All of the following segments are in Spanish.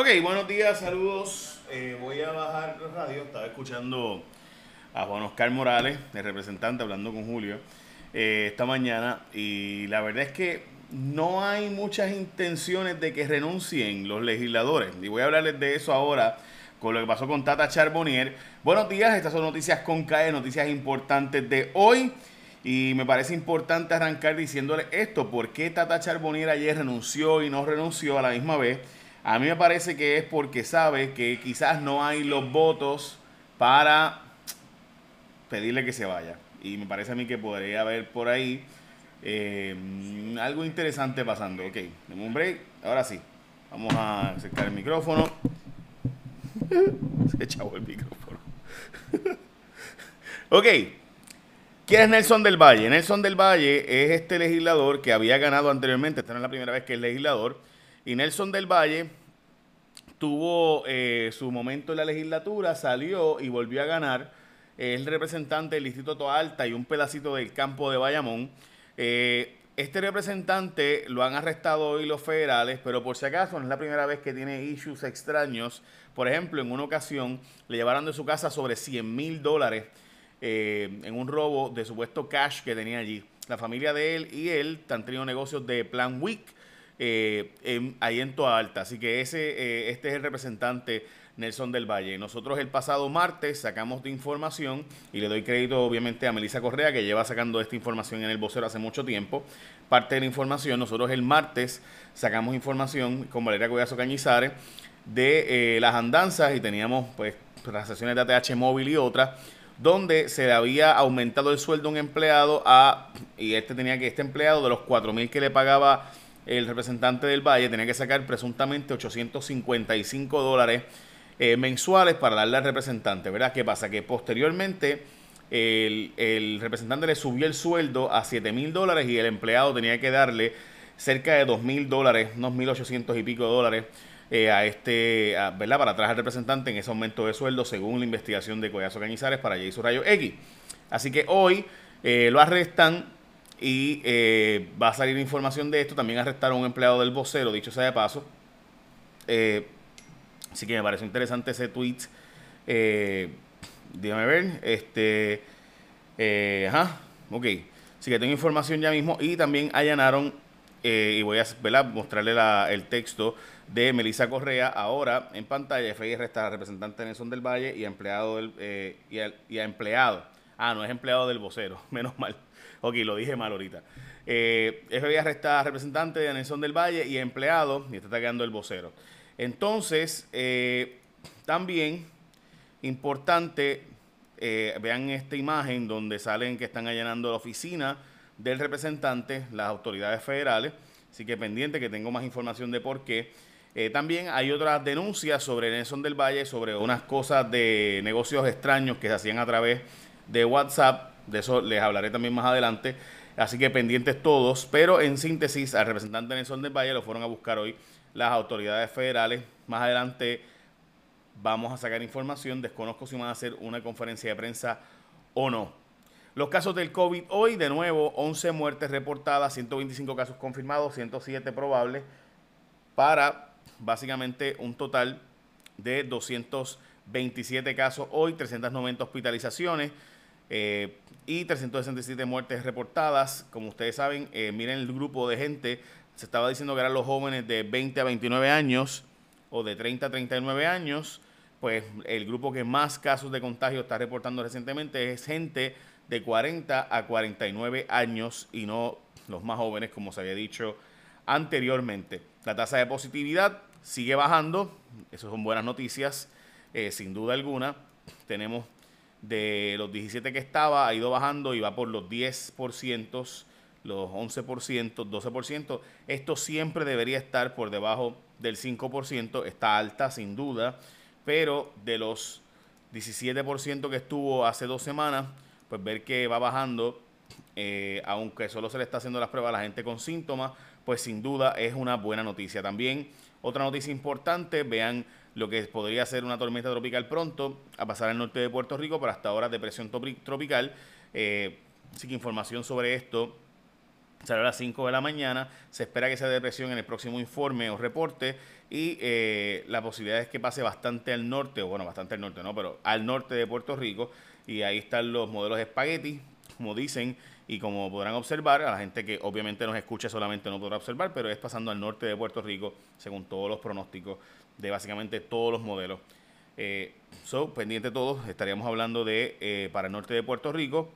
Ok, buenos días, saludos. Eh, voy a bajar la radio. Estaba escuchando a Juan Oscar Morales, el representante, hablando con Julio eh, esta mañana. Y la verdad es que no hay muchas intenciones de que renuncien los legisladores. Y voy a hablarles de eso ahora con lo que pasó con Tata Charbonnier. Buenos días, estas son noticias con CAE, noticias importantes de hoy. Y me parece importante arrancar diciéndole esto, ¿por qué Tata Charbonnier ayer renunció y no renunció a la misma vez? A mí me parece que es porque sabe que quizás no hay los votos para pedirle que se vaya. Y me parece a mí que podría haber por ahí eh, algo interesante pasando. Ok, un break. Ahora sí, vamos a acercar el micrófono. Se echó el micrófono. ok. ¿Quién es Nelson del Valle? Nelson del Valle es este legislador que había ganado anteriormente. Esta no es la primera vez que es legislador y Nelson del Valle tuvo eh, su momento en la legislatura, salió y volvió a ganar. Es el representante del Distrito Toa Alta y un pedacito del campo de Bayamón. Eh, este representante lo han arrestado hoy los federales, pero por si acaso no es la primera vez que tiene issues extraños. Por ejemplo, en una ocasión le llevaron de su casa sobre 100 mil dólares eh, en un robo de supuesto cash que tenía allí. La familia de él y él han tenido negocios de Plan Week eh, ahí en Toa Alta. Así que ese, eh, este es el representante Nelson del Valle. Nosotros el pasado martes sacamos de información y le doy crédito obviamente a Melissa Correa que lleva sacando esta información en el vocero hace mucho tiempo. Parte de la información, nosotros el martes sacamos información con Valeria Collazo Cañizares de eh, las andanzas y teníamos pues transacciones de ATH móvil y otras donde se le había aumentado el sueldo a un empleado a, y este tenía que, este empleado de los 4 mil que le pagaba el representante del Valle tenía que sacar presuntamente 855 dólares eh, mensuales para darle al representante, ¿verdad? ¿Qué pasa? Que posteriormente el, representante le subió el sueldo a 7 mil dólares y el empleado tenía que darle cerca de 2 mil dólares, unos 1.800 y pico dólares eh, a este, ¿verdad? Para atrás al representante en ese aumento de sueldo según la investigación de Collazo Cañizares para Jason Rayo X. Así que hoy eh, lo arrestan y eh, va a salir información de esto. También arrestaron a un empleado del vocero, dicho sea de paso. Eh, así que me pareció interesante ese tweet. Eh, dígame ver. Este. Eh, ajá. Ok. Así que tengo información ya mismo. Y también allanaron. y voy a mostrarle el texto de Melissa Correa. Ahora en pantalla. FIR está representante de Nelson del Valle y empleado del, y, y a empleado. Ah, no es empleado del vocero. Menos mal. Ok, lo dije mal ahorita. Eh, FBI representante de Nelson del Valle y empleado, y está quedando el vocero. Entonces, eh, también importante, eh, vean esta imagen donde salen que están allanando la oficina del representante, las autoridades federales. Así que pendiente que tengo más información de por qué. Eh, también hay otras denuncias sobre Nelson del Valle, sobre unas cosas de negocios extraños que se hacían a través de WhatsApp de eso les hablaré también más adelante. Así que pendientes todos. Pero en síntesis, al representante Nelson del Valle lo fueron a buscar hoy las autoridades federales. Más adelante vamos a sacar información. Desconozco si van a hacer una conferencia de prensa o no. Los casos del COVID hoy, de nuevo, 11 muertes reportadas, 125 casos confirmados, 107 probables, para básicamente un total de 227 casos hoy, 390 hospitalizaciones. Eh, y 367 muertes reportadas. Como ustedes saben, eh, miren el grupo de gente, se estaba diciendo que eran los jóvenes de 20 a 29 años o de 30 a 39 años, pues el grupo que más casos de contagio está reportando recientemente es gente de 40 a 49 años y no los más jóvenes, como se había dicho anteriormente. La tasa de positividad sigue bajando, eso son buenas noticias, eh, sin duda alguna. Tenemos de los 17 que estaba, ha ido bajando y va por los 10%, los 11%, 12%. Esto siempre debería estar por debajo del 5%, está alta sin duda, pero de los 17% que estuvo hace dos semanas, pues ver que va bajando, eh, aunque solo se le está haciendo las pruebas a la gente con síntomas, pues sin duda es una buena noticia. También otra noticia importante, vean lo que podría ser una tormenta tropical pronto, a pasar al norte de Puerto Rico, pero hasta ahora depresión tropical. Eh, así que información sobre esto sale a las 5 de la mañana. Se espera que sea depresión en el próximo informe o reporte y eh, la posibilidad es que pase bastante al norte, o bueno, bastante al norte, no, pero al norte de Puerto Rico, y ahí están los modelos espagueti, como dicen, y como podrán observar, a la gente que obviamente nos escucha solamente no podrá observar, pero es pasando al norte de Puerto Rico, según todos los pronósticos de básicamente todos los modelos. Eh, so, pendiente todos, estaríamos hablando de eh, para el norte de Puerto Rico,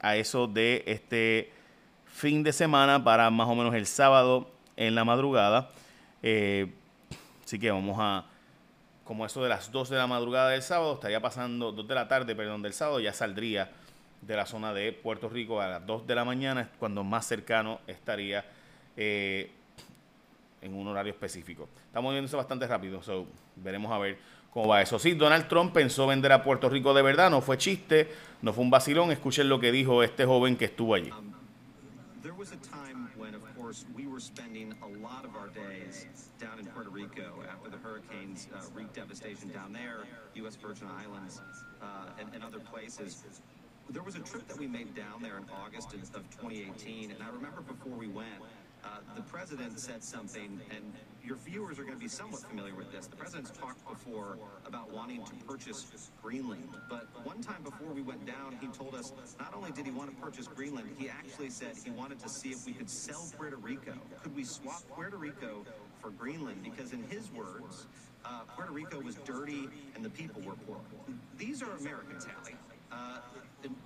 a eso de este fin de semana para más o menos el sábado en la madrugada. Eh, así que vamos a, como eso de las 2 de la madrugada del sábado, estaría pasando, 2 de la tarde, perdón, del sábado, ya saldría de la zona de Puerto Rico a las 2 de la mañana, cuando más cercano estaría eh, en un horario específico. Estamos viendo eso bastante rápido, so, veremos a ver cómo va eso. Sí, Donald Trump pensó vender a Puerto Rico de verdad, no fue chiste, no fue un vacilón. Escuchen lo que dijo este joven que estuvo allí. Um, there was a time when, of course, we were spending a lot of our days down in Puerto Rico after the hurricanes uh, wreaked devastation down there, U.S. Virgin Islands, uh, and, and other places. There was a trip that we made down there in August of 2018, and I remember before we went, uh, the president said something, and your viewers are going to be somewhat familiar with this. The president's talked before about wanting to purchase Greenland, but one time before we went down, he told us not only did he want to purchase Greenland, he actually said he wanted to see if we could sell Puerto Rico. Could we swap Puerto Rico for Greenland? Because in his words, uh, Puerto Rico was dirty and the people were poor. These are Americans, Hallie. Uh,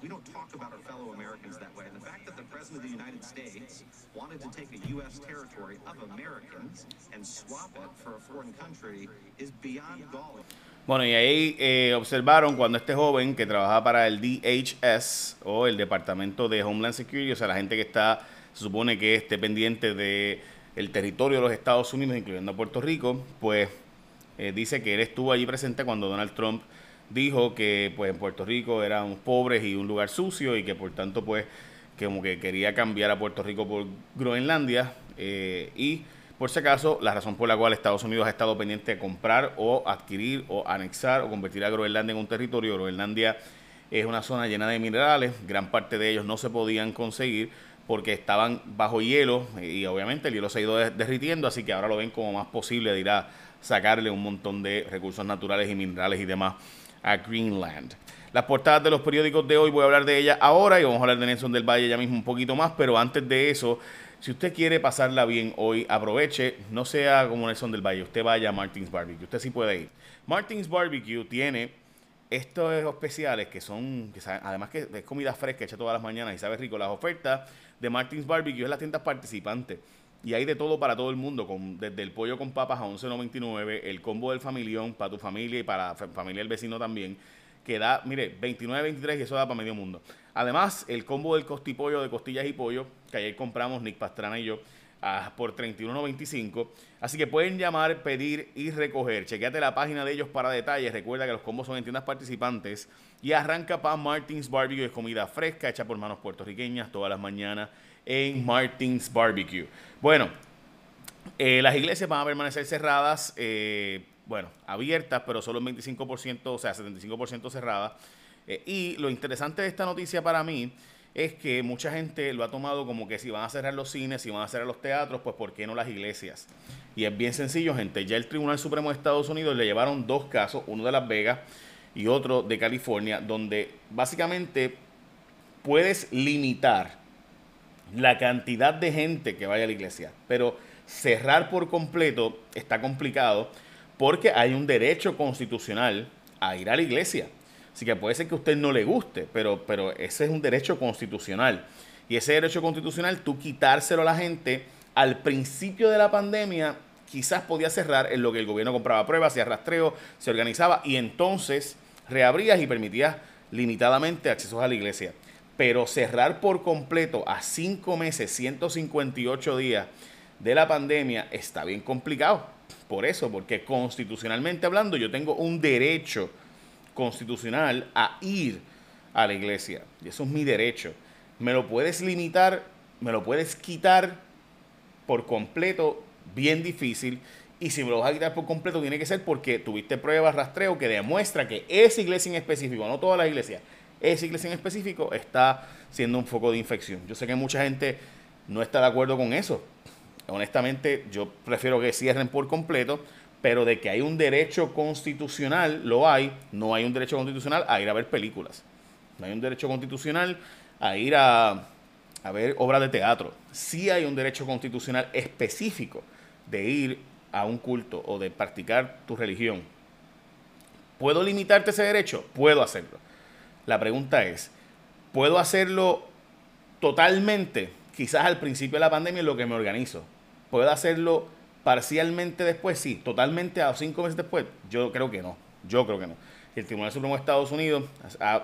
we don't talk about our fellow Americans that way. And the fact that the President of the United States wanted to take a U.S. territory of Americans and swap it for a foreign country is beyond galling. Bueno, y ahí eh, observaron cuando este joven que trabaja para el DHS o el Departamento de Homeland Security, o sea, la gente que está, se supone que esté pendiente de el territorio de los Estados Unidos, incluyendo Puerto Rico, pues eh, dice que él estuvo allí presente cuando Donald Trump dijo que pues en Puerto Rico eran pobres y un lugar sucio y que por tanto pues como que quería cambiar a Puerto Rico por Groenlandia eh, y por si acaso la razón por la cual Estados Unidos ha estado pendiente de comprar o adquirir o anexar o convertir a Groenlandia en un territorio. Groenlandia es una zona llena de minerales, gran parte de ellos no se podían conseguir porque estaban bajo hielo y obviamente el hielo se ha ido derritiendo, así que ahora lo ven como más posible de ir a sacarle un montón de recursos naturales y minerales y demás a Greenland. Las portadas de los periódicos de hoy, voy a hablar de ella ahora y vamos a hablar de Nelson del Valle ya mismo un poquito más, pero antes de eso, si usted quiere pasarla bien hoy, aproveche, no sea como Nelson del Valle, usted vaya a Martins Barbecue, usted sí puede ir. Martins Barbecue tiene estos especiales que son, además que es comida fresca hecha todas las mañanas y sabe rico, las ofertas de Martins Barbecue es las tiendas participantes. Y hay de todo para todo el mundo, con, desde el pollo con papas a 11.99, el combo del familión para tu familia y para la familia del vecino también, que da, mire, 29.23 y eso da para medio mundo. Además, el combo del costipollo de costillas y pollo, que ayer compramos Nick Pastrana y yo, por 31.95. Así que pueden llamar, pedir y recoger. Chequeate la página de ellos para detalles. Recuerda que los combos son en tiendas participantes. Y arranca para Martins Barbecue, es comida fresca hecha por manos puertorriqueñas todas las mañanas en Martins Barbecue. Bueno, eh, las iglesias van a permanecer cerradas, eh, bueno, abiertas, pero solo un 25%, o sea, 75% cerradas. Eh, y lo interesante de esta noticia para mí es que mucha gente lo ha tomado como que si van a cerrar los cines, si van a cerrar los teatros, pues ¿por qué no las iglesias? Y es bien sencillo, gente. Ya el Tribunal Supremo de Estados Unidos le llevaron dos casos, uno de Las Vegas y otro de California, donde básicamente puedes limitar la cantidad de gente que vaya a la iglesia. Pero cerrar por completo está complicado porque hay un derecho constitucional a ir a la iglesia. Así que puede ser que a usted no le guste, pero, pero ese es un derecho constitucional. Y ese derecho constitucional, tú quitárselo a la gente al principio de la pandemia, quizás podía cerrar en lo que el gobierno compraba pruebas, hacía rastreo, se organizaba y entonces reabrías y permitías limitadamente accesos a la iglesia. Pero cerrar por completo a cinco meses, 158 días de la pandemia está bien complicado. Por eso, porque constitucionalmente hablando, yo tengo un derecho constitucional a ir a la iglesia. Y eso es mi derecho. Me lo puedes limitar, me lo puedes quitar por completo, bien difícil. Y si me lo vas a quitar por completo, tiene que ser porque tuviste pruebas, rastreo que demuestra que esa iglesia en específico, no todas las iglesias, esa iglesia en específico está siendo un foco de infección. Yo sé que mucha gente no está de acuerdo con eso. honestamente yo prefiero que cierren por completo, pero de que hay un derecho constitucional, lo hay, no hay un derecho constitucional a ir a ver películas. No hay un derecho constitucional a ir a, ver obras de teatro. Sí hay un derecho constitucional específico de ir a un culto o de practicar tu religión. ¿Puedo limitarte ese derecho? Puedo hacerlo. La pregunta es, ¿puedo hacerlo totalmente? Quizás al principio de la pandemia es lo que me organizo. ¿Puedo hacerlo parcialmente después? Sí. ¿Totalmente a cinco meses después? Yo creo que no. Yo creo que no. El Tribunal Supremo de Estados Unidos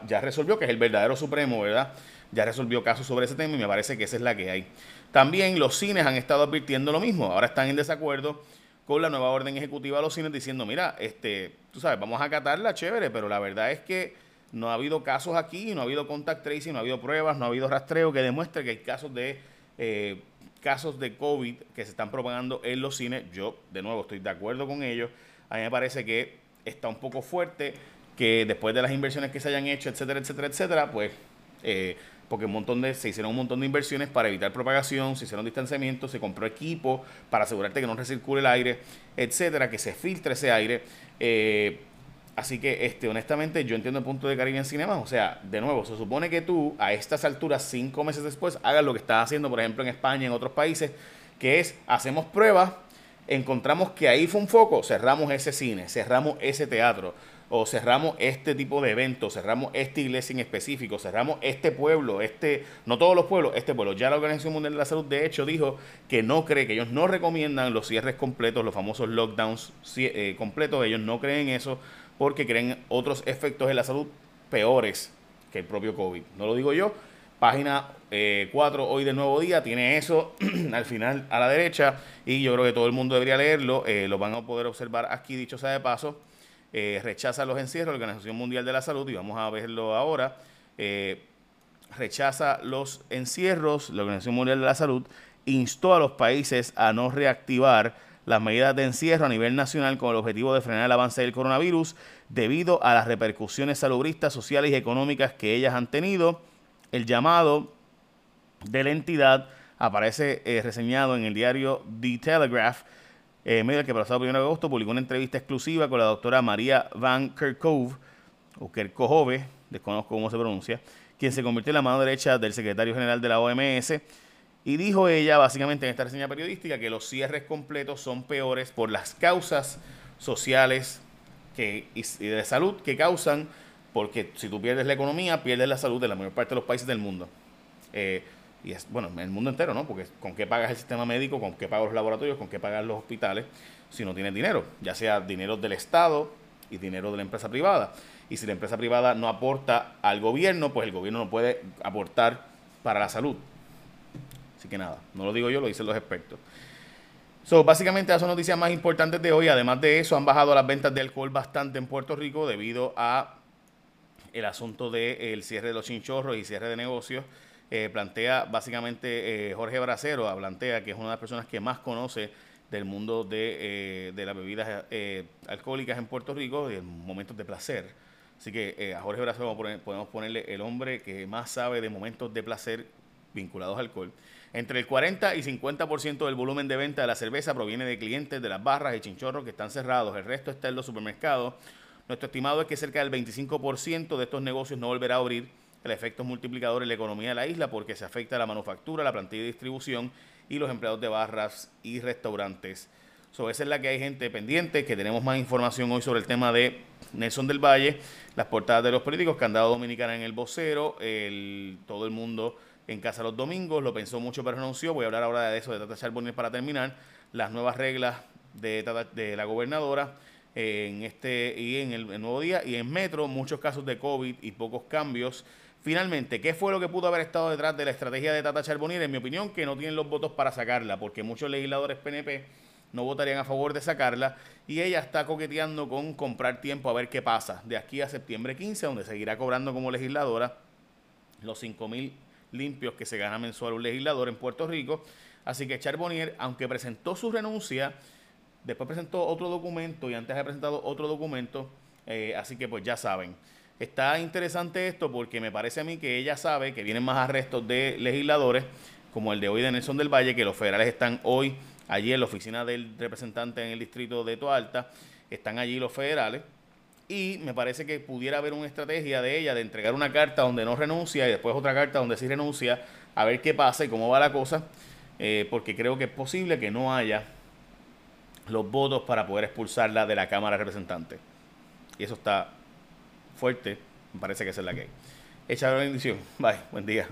ya resolvió que es el verdadero Supremo, ¿verdad? Ya resolvió casos sobre ese tema y me parece que esa es la que hay. También los cines han estado advirtiendo lo mismo. Ahora están en desacuerdo con la nueva orden ejecutiva de los cines diciendo, mira, este, tú sabes, vamos a acatarla, chévere, pero la verdad es que no ha habido casos aquí, no ha habido contact tracing, no ha habido pruebas, no ha habido rastreo que demuestre que hay casos de eh, casos de COVID que se están propagando en los cines. Yo, de nuevo, estoy de acuerdo con ellos. A mí me parece que está un poco fuerte que después de las inversiones que se hayan hecho, etcétera, etcétera, etcétera, pues eh, porque un montón de, se hicieron un montón de inversiones para evitar propagación, se hicieron distanciamientos, se compró equipo para asegurarte que no recircule el aire, etcétera, que se filtre ese aire. Eh, así que, este, honestamente, yo entiendo el punto de Caribbean Cinema. O sea, de nuevo, se supone que tú, a estas alturas, cinco meses después, hagas lo que estás haciendo, por ejemplo, en España, en otros países, que es, hacemos pruebas, encontramos que ahí fue un foco, cerramos ese cine, cerramos ese teatro, o cerramos este tipo de eventos, cerramos esta iglesia en específico, cerramos este pueblo, este, no todos los pueblos, este pueblo. Ya la Organización Mundial de la Salud, de hecho, dijo que no cree, que ellos no recomiendan los cierres completos, los famosos lockdowns eh, completos, ellos no creen eso porque creen otros efectos en la salud peores que el propio COVID. No lo digo yo. Página 4 eh, hoy del nuevo día tiene eso al final a la derecha y yo creo que todo el mundo debería leerlo. Eh, lo van a poder observar aquí, dicho sea de paso. Eh, rechaza los encierros, la Organización Mundial de la Salud, y vamos a verlo ahora, eh, rechaza los encierros, la Organización Mundial de la Salud instó a los países a no reactivar las medidas de encierro a nivel nacional con el objetivo de frenar el avance del coronavirus debido a las repercusiones salubristas, sociales y económicas que ellas han tenido. El llamado de la entidad aparece eh, reseñado en el diario The Telegraph eh, medio que el pasado 1 de agosto publicó una entrevista exclusiva con la doctora María Van Kerkhove, Kerkhove, desconozco cómo se pronuncia, quien se convirtió en la mano derecha del secretario general de la OMS. Y dijo ella, básicamente en esta reseña periodística, que los cierres completos son peores por las causas sociales que, y de salud que causan, porque si tú pierdes la economía, pierdes la salud de la mayor parte de los países del mundo. Eh, y es, bueno, en el mundo entero, ¿no? Porque con qué pagas el sistema médico, con qué pagas los laboratorios, con qué pagas los hospitales, si no tienes dinero, ya sea dinero del Estado y dinero de la empresa privada. Y si la empresa privada no aporta al gobierno, pues el gobierno no puede aportar para la salud. Así que nada, no lo digo yo, lo dicen los expertos. So, básicamente, esas son noticias más importantes de hoy. Además de eso, han bajado las ventas de alcohol bastante en Puerto Rico debido a el asunto del cierre de los chinchorros y cierre de negocios. Eh, plantea básicamente eh, Jorge Bracero, plantea que es una de las personas que más conoce del mundo de, eh, las bebidas alcohólicas en Puerto Rico y momentos de placer. Así que a Jorge Bracero podemos ponerle el hombre que más sabe de momentos de placer vinculados al alcohol. Entre el 40 y 50% del volumen de venta de la cerveza proviene de clientes de las barras y chinchorros que están cerrados. El resto está en los supermercados. Nuestro estimado es que cerca del 25% de estos negocios no volverá a abrir el efecto multiplicador en la economía de la isla porque se afecta a la manufactura, la plantilla de distribución y los empleados de barras y restaurantes. So, esa es la que hay gente pendiente, que tenemos más información hoy sobre el tema de Nelson del Valle, las portadas de los políticos, Candado Dominicana en el vocero, el, todo el mundo en casa los domingos, lo pensó mucho pero renunció, voy a hablar ahora de eso de Tata Charbonnier para terminar, las nuevas reglas de, la gobernadora en este y en el, el, nuevo día y en Metro muchos casos de COVID y pocos cambios. Finalmente, ¿qué fue lo que pudo haber estado detrás de la estrategia de Tata Charbonnier? En mi opinión, que no tienen los votos para sacarla, porque muchos legisladores PNP no votarían a favor de sacarla y ella está coqueteando con comprar tiempo a ver qué pasa de aquí a septiembre 15, donde seguirá cobrando como legisladora los 5 mil limpios que se gana mensual un legislador en Puerto Rico. Así que Charbonnier, aunque presentó su renuncia, después presentó otro documento y antes ha presentado otro documento, eh, así que pues ya saben. Está interesante esto porque me parece a mí que ella sabe que vienen más arrestos de legisladores, como el de hoy de Nelson del Valle, que los federales están hoy allí en la oficina del representante en el distrito de Toalta. Están allí los federales. Y me parece que pudiera haber una estrategia de ella de entregar una carta donde no renuncia y después otra carta donde sí renuncia, a ver qué pasa y cómo va la cosa, eh, porque creo que es posible que no haya los votos para poder expulsarla de la Cámara de Representantes. Y eso está fuerte, me parece que esa es la que hay. Echa la bendición. Bye, buen día.